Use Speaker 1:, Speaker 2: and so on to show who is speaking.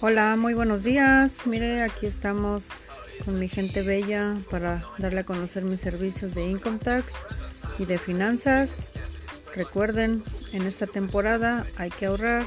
Speaker 1: Hola, muy buenos días. Mire, aquí estamos con mi gente bella para darle a conocer mis servicios de Income Tax y de finanzas. Recuerden, en esta temporada hay que ahorrar